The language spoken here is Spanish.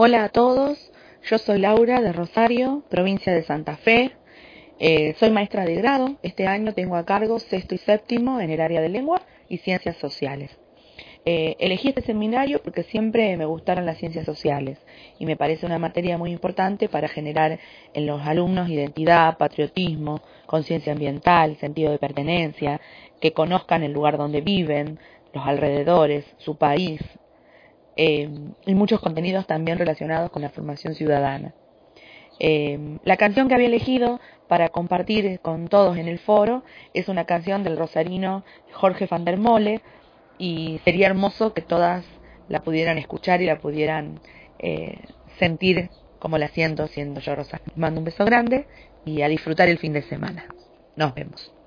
Hola a todos, yo soy Laura de Rosario, provincia de Santa Fe. Eh, soy maestra de grado, este año tengo a cargo sexto y séptimo en el área de lengua y ciencias sociales. Eh, elegí este seminario porque siempre me gustaron las ciencias sociales y me parece una materia muy importante para generar en los alumnos identidad, patriotismo, conciencia ambiental, sentido de pertenencia, que conozcan el lugar donde viven, los alrededores, su país, eh, y muchos contenidos también relacionados con la formación ciudadana. Eh, la canción que había elegido para compartir con todos en el foro es una canción del rosarino Jorge van der Mole y sería hermoso que todas la pudieran escuchar y la pudieran eh, sentir como la siento siendo yo Rosario. mando un beso grande y a disfrutar el fin de semana. Nos vemos.